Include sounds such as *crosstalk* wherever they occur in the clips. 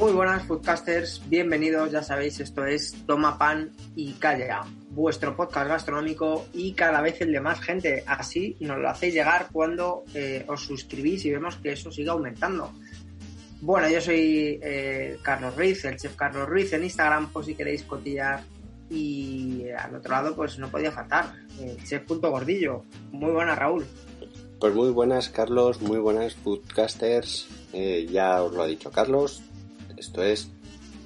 Muy buenas foodcasters, bienvenidos, ya sabéis, esto es Toma Pan y Calla, vuestro podcast gastronómico y cada vez el de más gente. Así nos lo hacéis llegar cuando eh, os suscribís y vemos que eso sigue aumentando. Bueno, yo soy eh, Carlos Ruiz, el chef Carlos Ruiz en Instagram, por si queréis cotillar. Y al otro lado, pues no podía faltar, el chef Punto Gordillo. Muy buenas, Raúl. Pues muy buenas, Carlos, muy buenas foodcasters. Eh, ya os lo ha dicho Carlos, esto es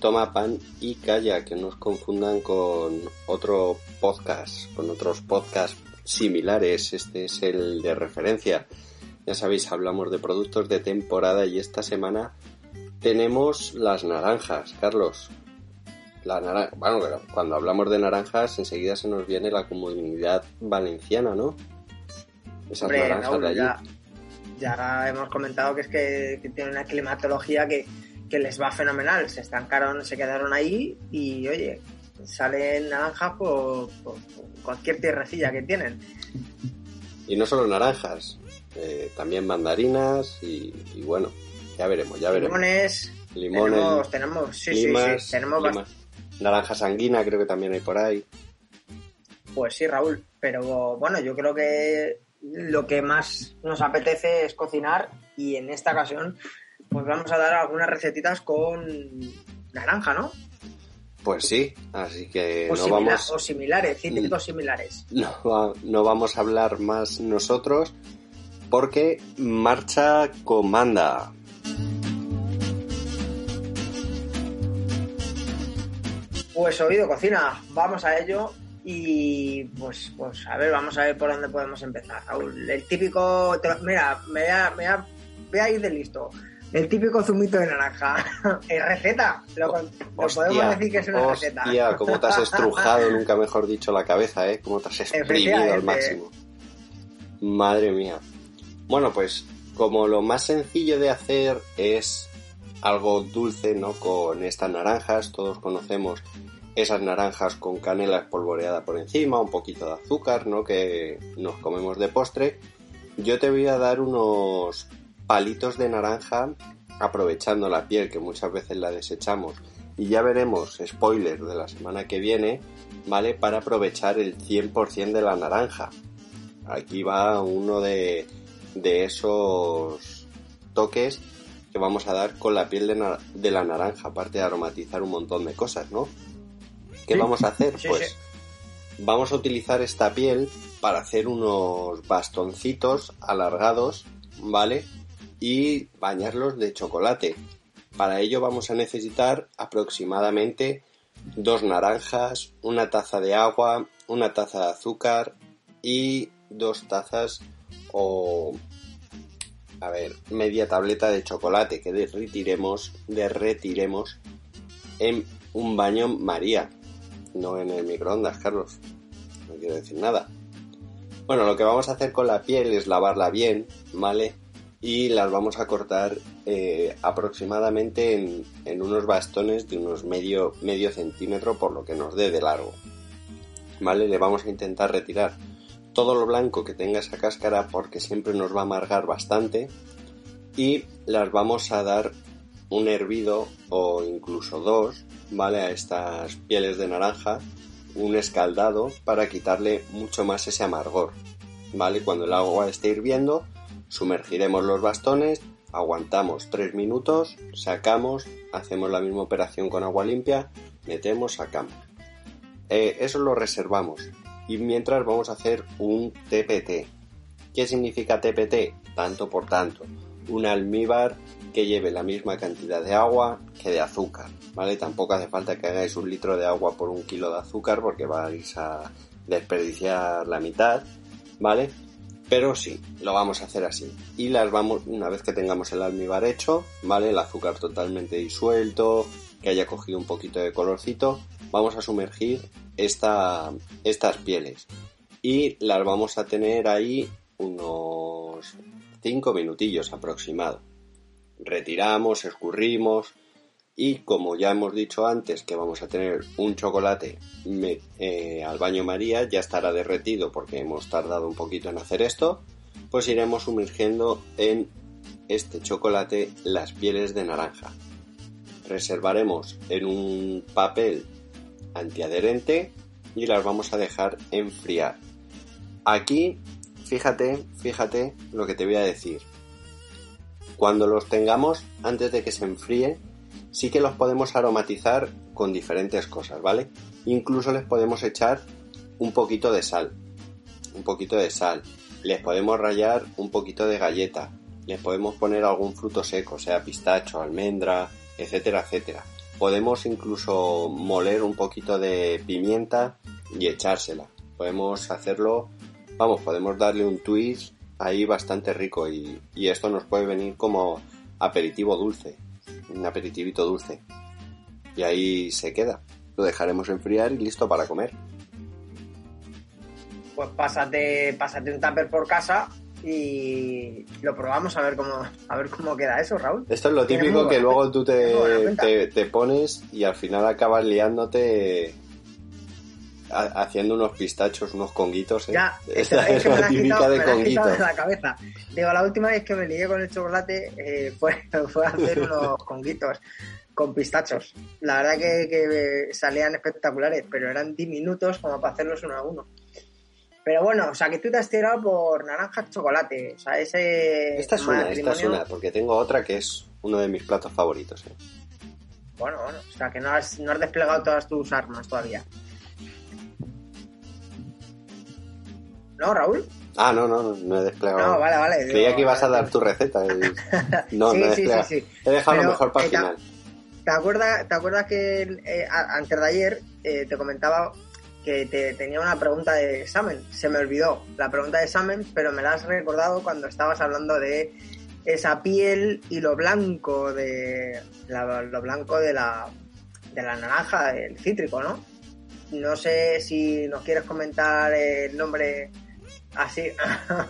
Toma Pan y Calla, que no os confundan con otro podcast, con otros podcasts similares. Este es el de referencia. Ya sabéis, hablamos de productos de temporada y esta semana tenemos las naranjas, Carlos. La naranja, bueno, cuando hablamos de naranjas enseguida se nos viene la comunidad valenciana, ¿no? Esas naranjas de allí. Ya, ya, hemos comentado que es que, que tiene una climatología que, que les va fenomenal. Se estancaron, se quedaron ahí y, oye, salen naranjas por, cualquier tierrecilla que tienen. Y no solo naranjas, eh, también mandarinas y, bueno, ya veremos, ya veremos. Limones. Limones. Tenemos, sí, sí, sí, tenemos Naranja sanguina creo que también hay por ahí. Pues sí, Raúl, pero bueno, yo creo que lo que más nos apetece es cocinar y en esta ocasión pues vamos a dar algunas recetitas con naranja, ¿no? Pues sí, así que o no vamos... O similares, cítricos similares. *laughs* No, no vamos a hablar más nosotros porque marcha comanda. Pues oído cocina, vamos a ello y pues, pues a ver, vamos a ver por dónde podemos empezar. El típico, mira, me voy a, me voy a ir de listo. El típico zumito de naranja. *laughs* ¿Es receta? Lo, podemos decir que es una receta. Hostia, cómo te has estrujado, nunca mejor dicho, la cabeza, ¿eh? Cómo te has exprimido al máximo. Madre mía. Bueno, pues como lo más sencillo de hacer es algo dulce, ¿no? Con estas naranjas, todos conocemos esas naranjas con canela espolvoreada por encima, un poquito de azúcar, ¿no? Que nos comemos de postre. Yo te voy a dar unos palitos de naranja aprovechando la piel que muchas veces la desechamos y ya veremos, spoiler de la semana que viene, ¿vale? Para aprovechar el 100% de la naranja. Aquí va uno de, de esos toques que vamos a dar con la piel de, la naranja, aparte de aromatizar un montón de cosas, ¿no? ¿Qué vamos a hacer? pues vamos a utilizar esta piel para hacer unos bastoncitos alargados, ¿vale? Y bañarlos de chocolate. Para ello vamos a necesitar aproximadamente dos naranjas, una taza de agua, una taza de azúcar y dos tazas o a ver, media tableta de chocolate que derretiremos, derretiremos en un baño María, no en el microondas, Carlos. No quiero decir nada. Bueno, lo que vamos a hacer con la piel es lavarla bien, ¿vale? Y las vamos a cortar eh, aproximadamente en, unos bastones de unos medio, medio centímetro por lo que nos dé de largo. ¿Vale? Le vamos a intentar retirar todo lo blanco que tenga esa cáscara porque siempre nos va a amargar bastante y las vamos a dar un hervido o incluso dos, ¿vale? A estas pieles de naranja, un escaldado para quitarle mucho más ese amargor, ¿vale? Cuando el agua esté hirviendo, Sumergiremos los bastones, aguantamos 3 minutos, sacamos, hacemos la misma operación con agua limpia, metemos, sacamos. Eh, eso lo reservamos. Y mientras vamos a hacer un TPT. ¿Qué significa TPT? Tanto por tanto. Un almíbar que lleve la misma cantidad de agua que de azúcar. ¿Vale? Tampoco hace falta que hagáis un litro de agua por un kilo de azúcar porque vais a desperdiciar la mitad. ¿Vale? Pero sí, lo vamos a hacer así. Y las vamos, una vez que tengamos el almíbar hecho, ¿vale? El azúcar totalmente disuelto, que haya cogido un poquito de colorcito, vamos a sumergir esta, estas pieles. Y las vamos a tener ahí unos 5 minutillos aproximado. Retiramos, escurrimos, y como ya hemos dicho antes que vamos a tener un chocolate eh, al baño María, ya estará derretido porque hemos tardado un poquito en hacer esto, pues iremos sumergiendo en este chocolate las pieles de naranja. reservaremos en un papel antiadherente y las vamos a dejar enfriar. Aquí, fíjate, fíjate lo que te voy a decir. Cuando los tengamos, antes de que se enfríe, sí que los podemos aromatizar con diferentes cosas, ¿vale? Incluso les podemos echar un poquito de sal. Un poquito de sal. Les podemos rallar un poquito de galleta. Les podemos poner algún fruto seco, sea pistacho, almendra, etcétera, etcétera. Podemos incluso moler un poquito de pimienta y echársela. Podemos hacerlo, vamos, podemos darle un twist ahí bastante rico y, y esto nos puede venir como aperitivo dulce, un aperitivito dulce. Y ahí se queda. Lo dejaremos enfriar y listo para comer. Pues pásate, pásate un tupper por casa y lo probamos a ver cómo a ver cómo queda eso, Raúl. Esto es lo típico que luego tú te, te, te, pones y al final acabas liándote haciendo unos pistachos, unos conguitos. ¿eh? Ya, Esta es, la típica de conguitos. la cabeza. Digo, la última vez que me lié con el chocolate eh, *laughs* fue, fue hacer *laughs* unos conguitos con pistachos. La verdad que, que salían espectaculares, pero eran diminutos como para hacerlos uno a uno. Pero bueno, o sea, que tú te has tirado por naranja chocolate. O sea, ese. Esta es una, esta es una, porque tengo otra que es uno de mis platos favoritos. ¿eh? Bueno, bueno, o sea, que no has, no has desplegado todas tus armas todavía. ¿No, Raúl? Ah, no, no, no he desplegado. No, vale, vale. Creía que ibas a dar tu receta. *laughs* No, sí, no he sí, sí, sí, He dejado lo mejor para el final. ¿Te acuerdas, ¿Te acuerdas que eh, antes de ayer eh, te comentaba que te, tenía una pregunta de examen. Se me olvidó la pregunta de examen, pero me la has recordado cuando estabas hablando de esa piel y lo blanco de lo blanco de la, de la naranja, el cítrico, ¿no? No sé si nos quieres comentar el nombre así,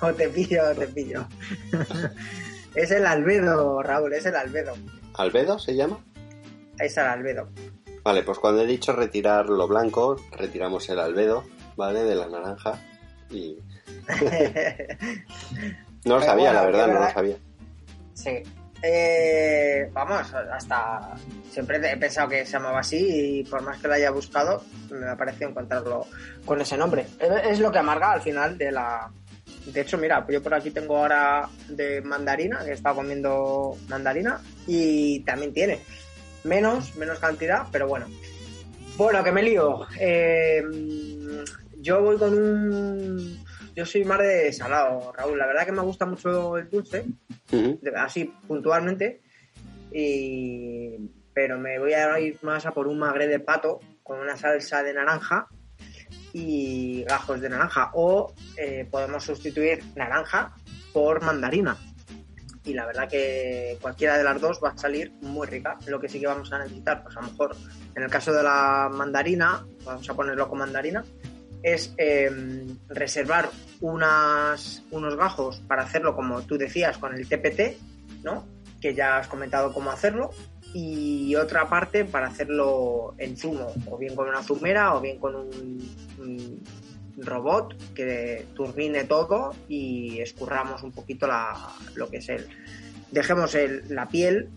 o *laughs* te pillo, o te pillo. *laughs* es el albedo, Raúl, es el albedo. ¿Albedo se llama? Es el albedo. Vale, pues cuando he dicho retirar lo blanco, retiramos el albedo, ¿vale? De la naranja y... *laughs* no lo sabía, la verdad, no lo sabía. Sí. Eh, vamos, hasta siempre he pensado que se llamaba así y por más que lo haya buscado, me ha parecido encontrarlo con ese nombre. Es lo que amarga al final de la... De hecho, mira, yo por aquí tengo ahora de mandarina, que he estado comiendo mandarina y también tiene menos, menos cantidad, pero bueno. Bueno, que me lío. Eh, yo voy con un. Yo soy más de salado, Raúl. La verdad que me gusta mucho el dulce, así puntualmente. Y... Pero me voy a ir más a por un magre de pato con una salsa de naranja y gajos de naranja. O eh, podemos sustituir naranja por mandarina y la verdad que cualquiera de las dos va a salir muy rica. Lo que sí que vamos a necesitar, pues a lo mejor en el caso de la mandarina, vamos a ponerlo con mandarina, es em, reservar unas, unos gajos para hacerlo como tú decías con el TPT, ¿no? Que ya has comentado cómo hacerlo. Y otra parte para hacerlo en zumo, o bien con una zumera o bien con un robot que turbine todo y escurramos un poquito la, lo que es el. Dejemos el, la piel,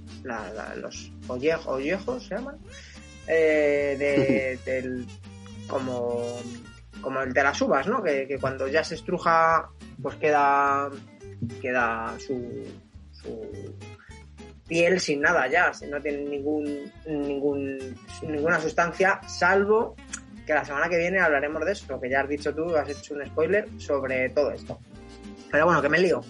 los ollejos, se llaman, eh, de, *laughs* del, como, como el de las uvas, ¿no? Que, cuando ya se estruja, pues queda, queda su, su piel sin nada ya, no tiene ningún, ningún, ninguna sustancia, salvo que la semana que viene hablaremos de eso, que ya has dicho tú, has hecho un spoiler sobre todo esto. Pero bueno, que me lío.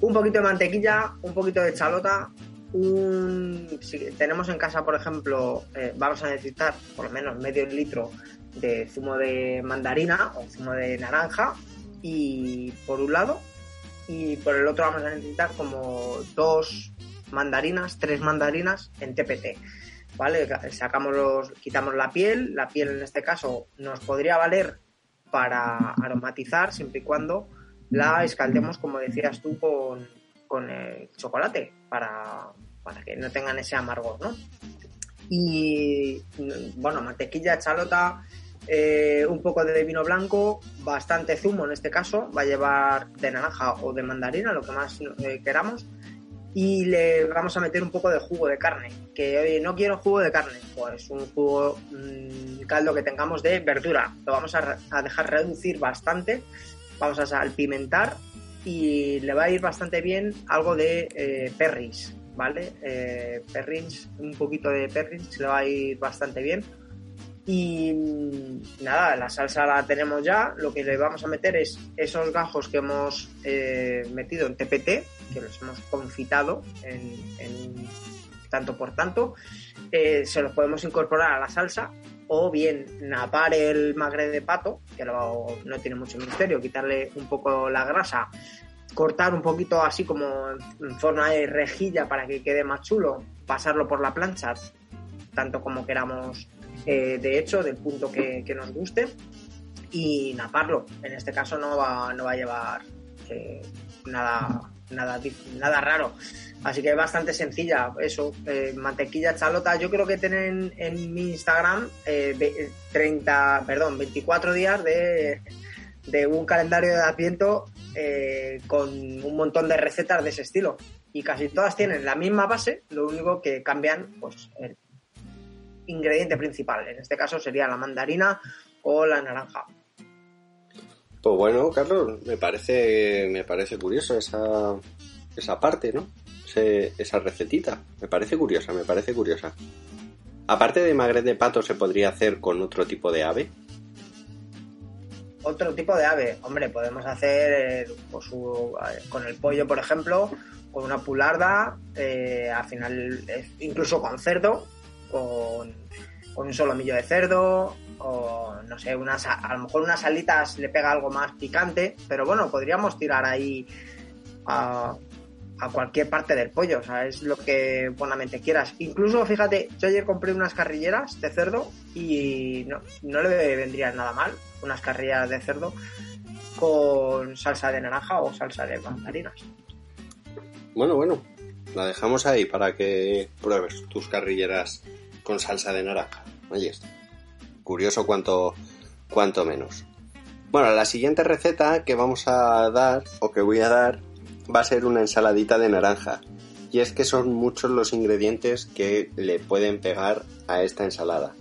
Un poquito de mantequilla, un poquito de chalota, un... Si tenemos en casa, por ejemplo, eh, vamos a necesitar por lo menos medio litro de zumo de mandarina o zumo de naranja y por un lado y por el otro vamos a necesitar como dos mandarinas, tres mandarinas en TPT. ¿vale? Sacamos los, quitamos la piel, la piel en este caso nos podría valer para aromatizar siempre y cuando la escaldemos, como decías tú, con, con el chocolate, para, para que no tengan ese amargor, ¿no? Y bueno, mantequilla, chalota, eh, un poco de vino blanco, bastante zumo en este caso, va a llevar de naranja o de mandarina, lo que más eh, queramos, y le vamos a meter un poco de jugo de carne. Que oye, no quiero jugo de carne, pues un jugo, mm, caldo que tengamos de verdura. Lo vamos a, dejar reducir bastante, vamos a salpimentar y le va a ir bastante bien algo de eh, perris, ¿vale? Eh, perrins, un poquito de perrins le va a ir bastante bien. Y nada, la salsa la tenemos ya. Lo que le vamos a meter es esos gajos que hemos eh, metido en TPT, que los hemos confitado en, tanto por tanto. Eh, se los podemos incorporar a la salsa o bien napar el magre de pato, que no tiene mucho misterio, quitarle un poco la grasa, cortar un poquito así como en forma de rejilla para que quede más chulo, pasarlo por la plancha, tanto como queramos eh, de hecho, del punto que, nos guste y naparlo. En este caso no va, no va a llevar eh, nada, nada, nada raro. Así que es bastante sencilla. Eso, eh, mantequilla chalota. Yo creo que tienen en mi Instagram 30, perdón, 24 días de, de un calendario de Adviento con un montón de recetas de ese estilo. Y casi todas tienen la misma base, lo único que cambian pues, el ingrediente principal. En este caso sería la mandarina o la naranja. Pues bueno, Carlos, me parece, me parece curioso esa, esa parte, ¿no? esa recetita. Me parece curiosa, me parece curiosa. Aparte de magret de pato, ¿se podría hacer con otro tipo de ave? Otro tipo de ave, hombre, podemos hacer pues, con el pollo, por ejemplo, con una pularda, eh, al final incluso con cerdo, con, un solomillo de cerdo, o no sé, unas, a lo mejor unas alitas le pega algo más picante, pero bueno, podríamos tirar ahí a, cualquier parte del pollo, o sea, es lo que buenamente quieras. Incluso, fíjate, yo ayer compré unas carrilleras de cerdo y no, no le vendría nada mal unas carrilleras de cerdo con salsa de naranja o salsa de mandarinas. Bueno, bueno, la dejamos ahí para que pruebes tus carrilleras con salsa de naranja. Ahí está. Curioso cuanto, menos. Bueno, la siguiente receta que vamos a dar, o que voy a dar, va a ser una ensaladita de naranja. Y es que son muchos los ingredientes que le pueden pegar a esta ensalada.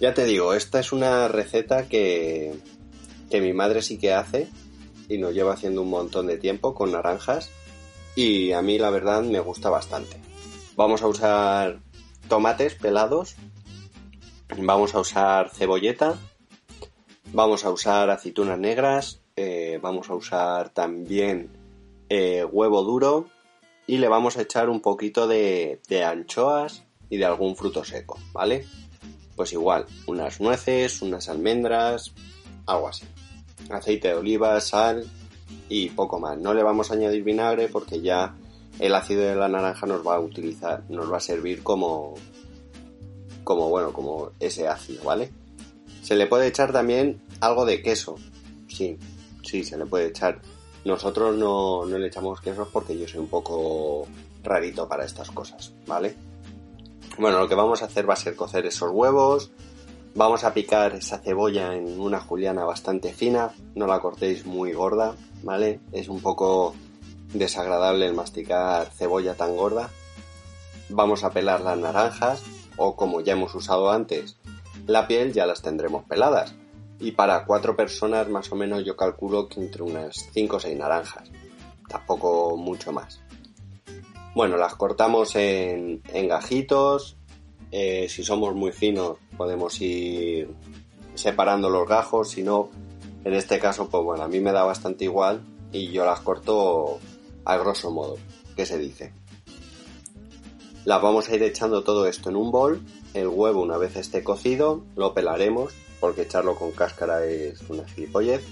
Ya te digo, esta es una receta que, que mi madre sí que hace y nos lleva haciendo un montón de tiempo con naranjas y a mí la verdad me gusta bastante. Vamos a usar tomates pelados, vamos a usar cebolleta, vamos a usar aceitunas negras, eh, vamos a usar también eh, huevo duro y le vamos a echar un poquito de, de anchoas y de algún fruto seco, ¿vale? Pues igual, unas nueces, unas almendras, algo así. Aceite de oliva, sal y poco más. No le vamos a añadir vinagre porque ya el ácido de la naranja nos va a utilizar, nos va a servir como, como bueno, como ese ácido, ¿vale? Se le puede echar también algo de queso, sí, sí, se le puede echar. Nosotros no, no le echamos quesos porque yo soy un poco rarito para estas cosas, ¿vale? Bueno, lo que vamos a hacer va a ser cocer esos huevos, vamos a picar esa cebolla en una juliana bastante fina, no la cortéis muy gorda, ¿vale? Es un poco desagradable el masticar cebolla tan gorda. Vamos a pelar las naranjas o como ya hemos usado antes, la piel ya las tendremos peladas. Y para cuatro personas más o menos yo calculo que entre unas 5 o 6 naranjas. Tampoco mucho más. Bueno, las cortamos en, gajitos. Eh, si somos muy finos podemos ir separando los gajos. Si no, en este caso, pues bueno, a mí me da bastante igual y yo las corto a grosso modo, que se dice. Las vamos a ir echando todo esto en un bol. El huevo, una vez esté cocido, lo pelaremos, porque echarlo con cáscara es una gilipollez.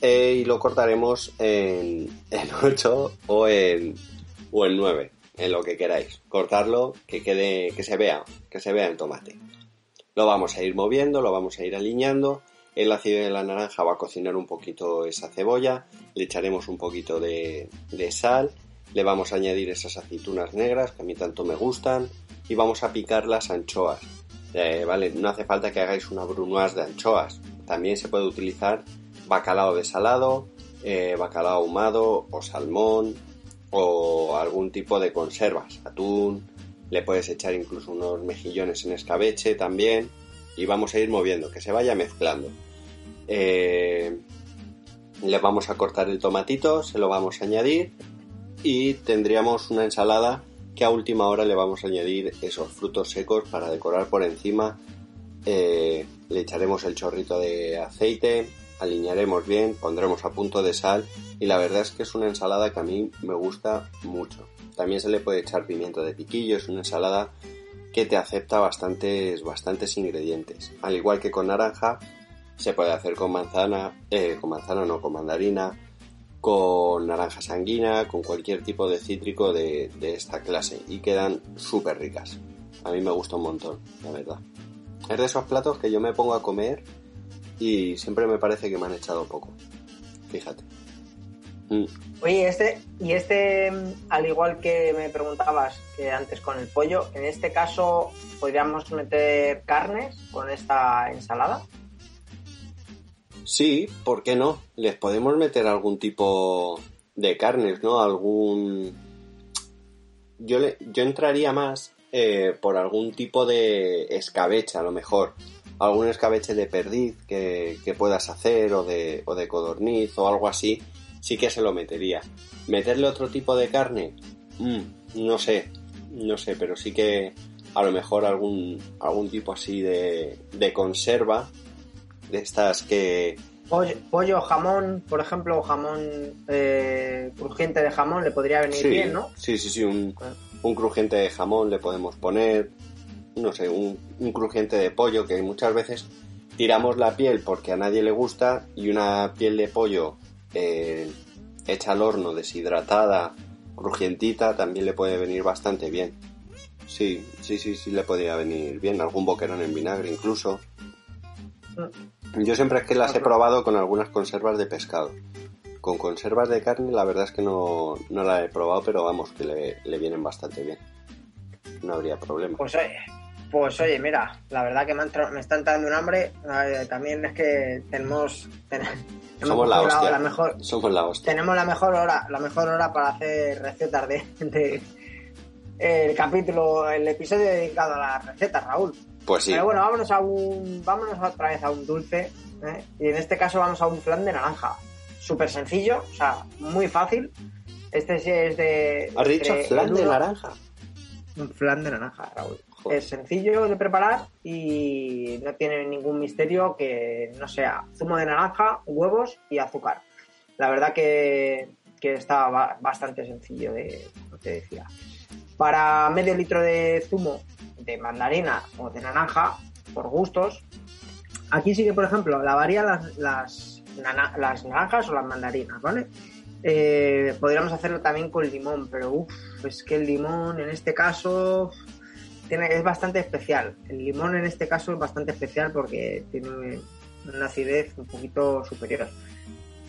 Eh, y lo cortaremos en, *laughs* en 8 o en, o en 9, en lo que queráis. Cortarlo, que quede, que se vea, que se vea el tomate. Lo vamos a ir moviendo, lo vamos a ir alineando el ácido de la naranja va a cocinar un poquito esa cebolla, le echaremos un poquito de, sal, le vamos a añadir esas aceitunas negras que a mí tanto me gustan y vamos a picar las anchoas. Eh, vale, no hace falta que hagáis una brunoise de anchoas. También se puede utilizar bacalao desalado, eh, bacalao ahumado o salmón o algún tipo de conservas, atún, le puedes echar incluso unos mejillones en escabeche también y vamos a ir moviendo, que se vaya mezclando. Eh, le vamos a cortar el tomatito, se lo vamos a añadir y tendríamos una ensalada que a última hora le vamos a añadir esos frutos secos para decorar por encima. Eh, le echaremos el chorrito de aceite, alinearemos bien, pondremos a punto de sal y la verdad es que es una ensalada que a mí me gusta mucho. También se le puede echar pimiento de piquillo, es una ensalada que te acepta bastantes, bastantes ingredientes. Al igual que con naranja, se puede hacer con manzana, eh, con manzana no, con mandarina, con naranja sanguina, con cualquier tipo de cítrico de, esta clase y quedan súper ricas. A mí me gusta un montón, la verdad. Es de esos platos que yo me pongo a comer y siempre me parece que me han echado poco. Fíjate. Mm. Oye, este, y este, al igual que me preguntabas que antes con el pollo, en este caso, ¿podríamos meter carnes con esta ensalada? Sí, ¿por qué no? Les podemos meter algún tipo de carnes, ¿no? Algún... Yo, le, yo entraría más eh, por algún tipo de escabeche, a lo mejor. Algún escabeche de perdiz que, puedas hacer, o de, o de codorniz, o algo así, sí que se lo metería. ¿Meterle otro tipo de carne? Mm, no sé, no sé, pero sí que a lo mejor algún, algún tipo así de, de conserva de estas que... Pollo, jamón, por ejemplo, jamón eh, crujiente de jamón le podría venir bien, ¿no? Sí, sí, sí, un, un, crujiente de jamón le podemos poner, no sé, un, un crujiente de pollo que muchas veces tiramos la piel porque a nadie le gusta y una piel de pollo eh, hecha al horno, deshidratada, crujientita, también le puede venir bastante bien. Sí, sí, sí, sí le podría venir bien. Algún boquerón en vinagre incluso. Yo siempre es que las he probado con algunas conservas de pescado. Con conservas de carne la verdad es que no, no la he probado, pero vamos, que le, le vienen bastante bien. No habría problema. Pues oye, pues oye, mira, la verdad que me, me está entrando un hambre. también es que tenemos, somos la hostia. mejor, somos la hostia. Tenemos la mejor hora, la mejor hora para hacer recetas de, el capítulo, el episodio dedicado a las recetas, Raúl. Pues sí. Pero bueno, vámonos a un, vámonos otra vez a un dulce. ¿eh? Y en este caso vamos a un flan de naranja. Súper sencillo, o sea, muy fácil. Este sí es de. ¿Has dicho flan de naranja? Un flan de naranja, Raúl. Es sencillo de preparar y no tiene ningún misterio que no sea zumo de naranja, huevos y azúcar. La verdad que, está bastante sencillo de, te decía. Para medio litro de zumo de mandarina o de naranja, por gustos, aquí sí que, por ejemplo, lavaría las, las, las naranjas o las mandarinas, ¿vale? Eh, podríamos hacerlo también con limón, pero uff, es que el limón en este caso es bastante especial. El limón en este caso es bastante especial porque tiene una acidez un poquito superior.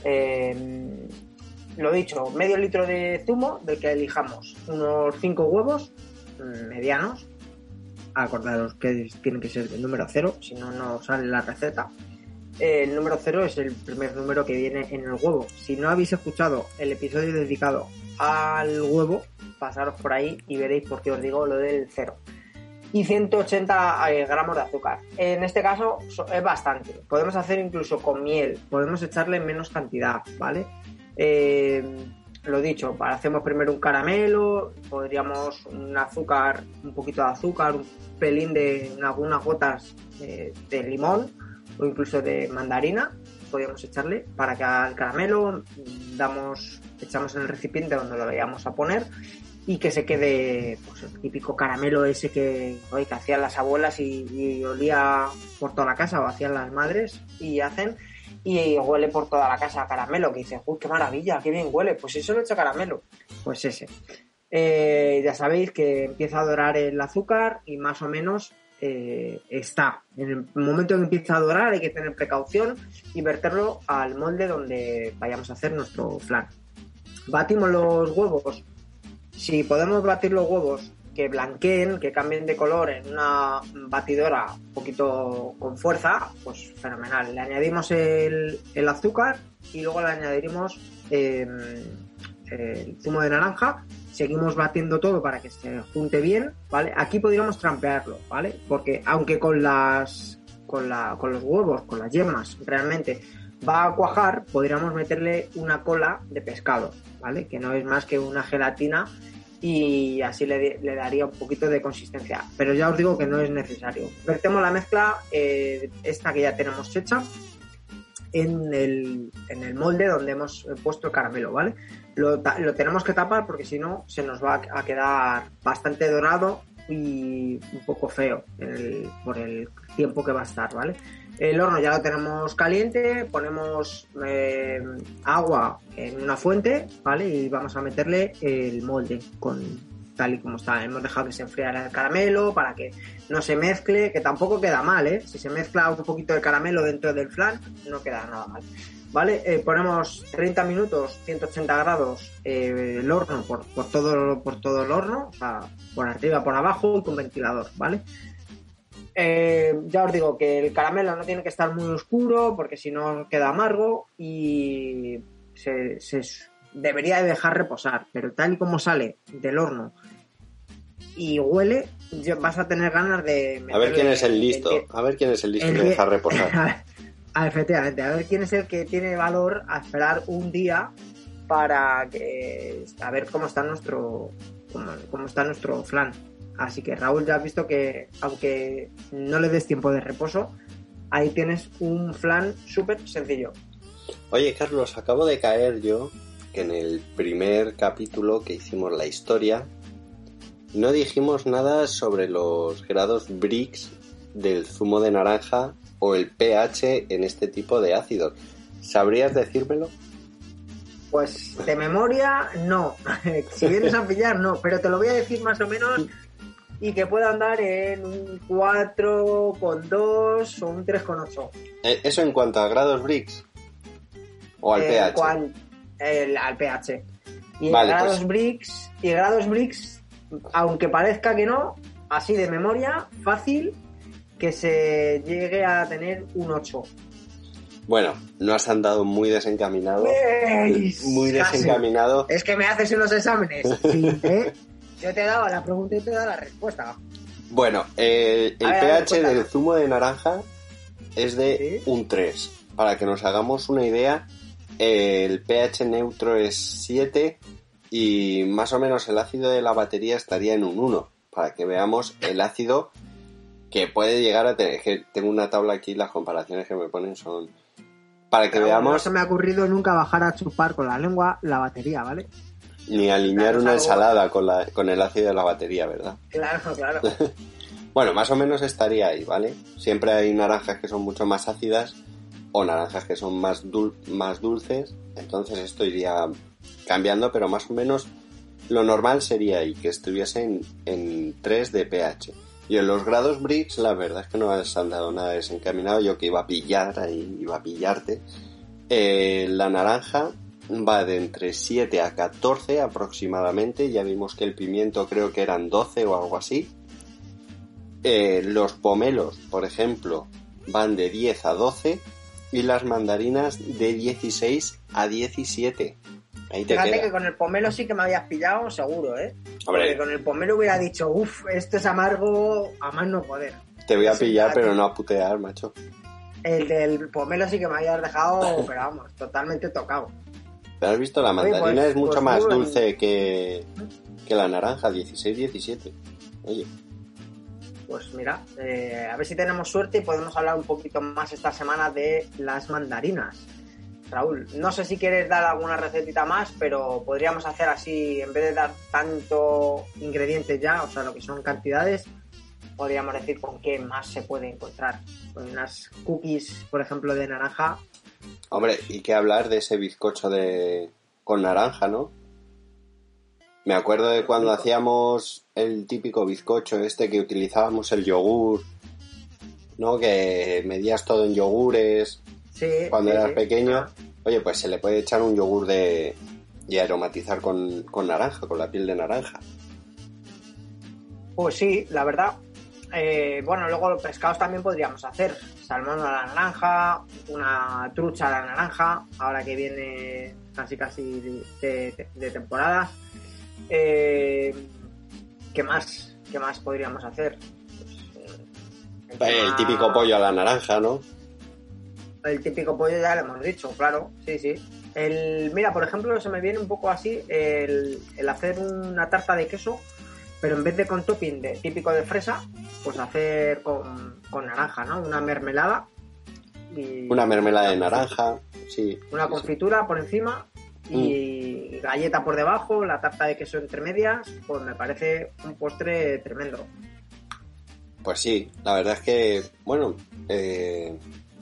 Eh, lo dicho, medio litro de zumo del que elijamos, unos 5 huevos medianos. Acordaros que tiene que ser el número 0, si no, no sale la receta. El número 0 es el primer número que viene en el huevo. Si no habéis escuchado el episodio dedicado al huevo, pasaros por ahí y veréis por qué os digo lo del 0 y 180 eh, gramos de azúcar. En este caso es bastante. Podemos hacer incluso con miel, podemos echarle menos cantidad, ¿vale? Eh, lo dicho, hacemos primero un caramelo, podríamos un azúcar, un poquito de azúcar, un pelín de algunas gotas de, de limón o incluso de mandarina, podríamos echarle para que al caramelo damos, echamos en el recipiente donde lo vayamos a poner y que se quede pues, el típico caramelo ese que, que hacían las abuelas y, olía por toda la casa o hacían las madres y hacen y huele por toda la casa a caramelo que dice uy qué maravilla qué bien huele pues eso lo he hecho caramelo pues ese. Eh, ya sabéis que empieza a dorar el azúcar y más o menos eh, está. En el momento en que empieza a dorar hay que tener precaución y verterlo al molde donde vayamos a hacer nuestro flan. Batimos los huevos si podemos batir los huevos que blanqueen, que cambien de color en una batidora un poquito con fuerza, pues fenomenal. Le añadimos el, azúcar y luego le añadiremos em, el zumo de naranja, seguimos batiendo todo para que se junte bien, ¿vale? Aquí podríamos trampearlo, ¿vale? Porque aunque con las con, la, con los huevos, con las yemas, realmente va a cuajar, podríamos meterle una cola de pescado, ¿vale? Que no es más que una gelatina y así le, daría un poquito de consistencia. Pero ya os digo que no es necesario. Vertemos la mezcla, eh, esta que ya tenemos hecha, en el, en el molde donde hemos puesto el caramelo, ¿vale? Lo, tenemos que tapar porque si no se nos va a quedar bastante dorado y un poco feo por el tiempo que va a estar, ¿vale? El horno ya lo tenemos caliente, ponemos eh, agua en una fuente, ¿vale? Y vamos a meterle el molde con tal y como está. Hemos dejado que se enfriara el caramelo para que no se mezcle, que tampoco queda mal, ¿eh? Si se mezcla un poquito de caramelo dentro del flan, no queda nada mal. ¿Vale? Eh, ponemos 30 minutos, 180 grados eh, el horno por, por, todo, por todo el horno, o sea, por arriba, por abajo y con ventilador, ¿vale? Eh, ya os digo que el caramelo no tiene que estar muy oscuro porque si no queda amargo y se, debería de dejar reposar, pero tal y como sale del horno y huele, vas a tener ganas de... A ver quién es el listo, a ver quién es el listo de dejar reposar. *laughs* efectivamente, a ver quién es el que tiene valor a esperar un día para que a ver cómo está nuestro cómo está nuestro flan. Así que Raúl ya has visto que aunque no le des tiempo de reposo, ahí tienes un flan súper sencillo. Oye Carlos, acabo de caer yo que en el primer capítulo que hicimos la historia no dijimos nada sobre los grados Brix del zumo de naranja o el pH en este tipo de ácidos. ¿Sabrías decírmelo? Pues de memoria no. *laughs* si vienes a pillar no, pero te lo voy a decir más o menos y que pueda andar en un 4,2 o un 3,8. Eh, ¿Eso en cuanto a grados Brix? ¿O al pH? al pH. Y grados pues- Brix, y grados Brix, aunque parezca que no, así de memoria, fácil, que se llegue a tener un 8. Bueno, no has andado muy desencaminado. muy desencaminado. Es que me haces unos exámenes. *laughs* sí, ¿eh? Yo te he dado la pregunta y te he dado la respuesta. Bueno, el pH del zumo de naranja es de un 3. Para que nos hagamos una idea, el pH neutro es 7 y más o menos el ácido de la batería estaría en un 1. Para que veamos el ácido que puede llegar a tener. Que tengo una tabla aquí, las comparaciones que me ponen son. Para que veamos. No se me ha ocurrido nunca bajar a chupar con la lengua la batería, ¿vale? Ni alinear una ensalada con, la, con el ácido de la batería, ¿verdad? Claro, claro. *laughs* bueno, más o menos estaría ahí, ¿vale? Siempre hay naranjas que son mucho más ácidas o naranjas que son más, más dulces, entonces esto iría cambiando, pero más o menos lo normal sería ahí, que estuviese en, en 3 de pH. Y en los grados Brix, la verdad es que no has andado nada desencaminado. Yo que iba a pillar ahí, iba a pillarte. Eh, la naranja va de entre 7 a 14 aproximadamente. Ya vimos que el pimiento creo que eran 12 o algo así. Eh, los pomelos, por ejemplo, van de 10 a 12 y las mandarinas de 16 a 17. Ahí te Fíjate que con el pomelo sí que me habías pillado, seguro, ¿eh? Porque con el pomelo hubiera dicho, uff, esto es amargo a más no poder. Te voy a pillar, pero no a putear, macho. El del pomelo sí que me habías dejado, *laughs* pero vamos, totalmente tocado. Pero has visto, la mandarina pues, es mucho pues más dulce que, que la naranja, 16-17. Oye. Pues mira, eh, a ver si tenemos suerte y podemos hablar un poquito más esta semana de las mandarinas. Raúl, no sé si quieres dar alguna recetita más, pero podríamos hacer así, en vez de dar tanto ingredientes ya, o sea, lo que son cantidades, podríamos decir con qué más se puede encontrar. Con unas cookies, por ejemplo, de naranja, Hombre, y qué hablar de ese bizcocho de con naranja, ¿no? Me acuerdo de cuando hacíamos el típico bizcocho este que utilizábamos el yogur, ¿no? Que medías todo en yogures sí, cuando eras pequeño. Oye, pues se le puede echar un yogur de y aromatizar con, con naranja, con la piel de naranja. Pues sí, la verdad. Eh, bueno, luego los pescados también podríamos hacer. Salmón a la naranja, una trucha a la naranja, ahora que viene casi casi de, temporada. Eh, ¿Qué más? ¿Qué más podríamos hacer? Pues, eh, el típico pollo a la naranja, ¿no? El típico pollo ya lo hemos dicho, claro, sí, sí. El, mira, por ejemplo, se me viene un poco así el, hacer una tarta de queso, pero en vez de con topping de, típico de fresa, pues hacer con, naranja, ¿no? Una mermelada. Y, una mermelada de naranja, sí. Una confitura por encima y mm. galleta por debajo, la tarta de queso entre medias, pues me parece un postre tremendo. Pues sí, la verdad es que, bueno, eh,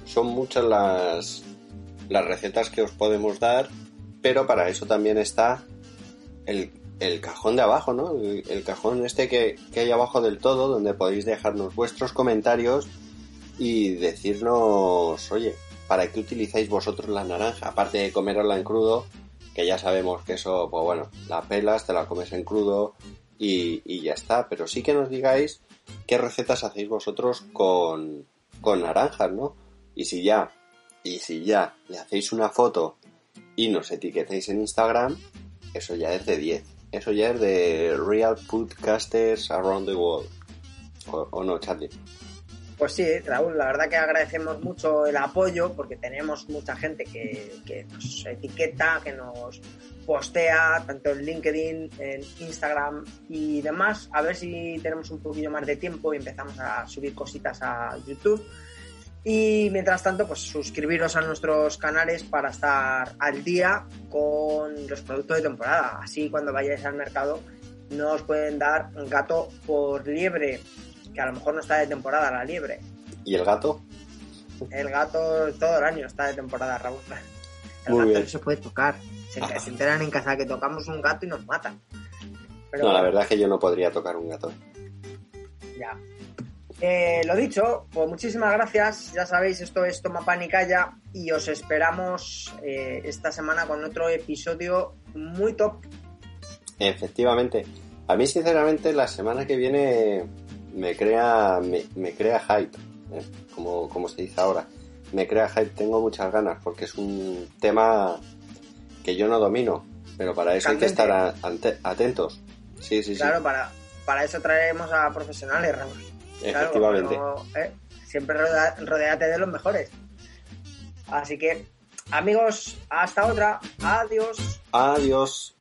son muchas las, las recetas que os podemos dar, pero para eso también está el, cajón de abajo, ¿no? El, cajón este que, hay abajo del todo, donde podéis dejarnos vuestros comentarios y decirnos, oye, ¿para qué utilizáis vosotros la naranja? Aparte de comerla en crudo, que ya sabemos que eso, pues bueno, la pelas, te la comes en crudo y, y ya está. Pero sí que nos digáis qué recetas hacéis vosotros con, con naranjas, ¿no? Y si ya y si ya le hacéis una foto y nos etiquetáis en Instagram, eso ya es de 10. Eso ya es de Real Podcasters Around the World. ¿O, no, Charlie? Pues sí, Raúl, la verdad que agradecemos mucho el apoyo porque tenemos mucha gente que, que, nos etiqueta, que nos postea, tanto en LinkedIn, en Instagram y demás. A ver si tenemos un poquillo más de tiempo y empezamos a subir cositas a YouTube y mientras tanto, pues suscribiros a nuestros canales para estar al día con los productos de temporada. Así cuando vayáis al mercado no os pueden dar un gato por liebre, que a lo mejor no está de temporada la liebre. ¿Y el gato? El gato todo el año está de temporada, Raúl. El gato no se puede tocar. Se, se, enteran en casa que tocamos un gato y nos matan. no, la verdad es que yo no podría tocar un gato. Ya, eh, lo dicho, pues muchísimas gracias. Ya sabéis, esto es Toma Pan y Calla y os esperamos eh, esta semana con otro episodio muy top. Efectivamente. A mí, sinceramente, la semana que viene me crea, me, crea hype, ¿eh? como, como se dice ahora. Me crea hype, tengo muchas ganas porque es un tema que yo no domino, pero para eso hay que estar atentos. Sí, sí, claro, para, para eso traeremos a profesionales, Raúl. Efectivamente. ¿eh? Siempre rodeate de los mejores. Así que, amigos, hasta otra. Adiós. Adiós.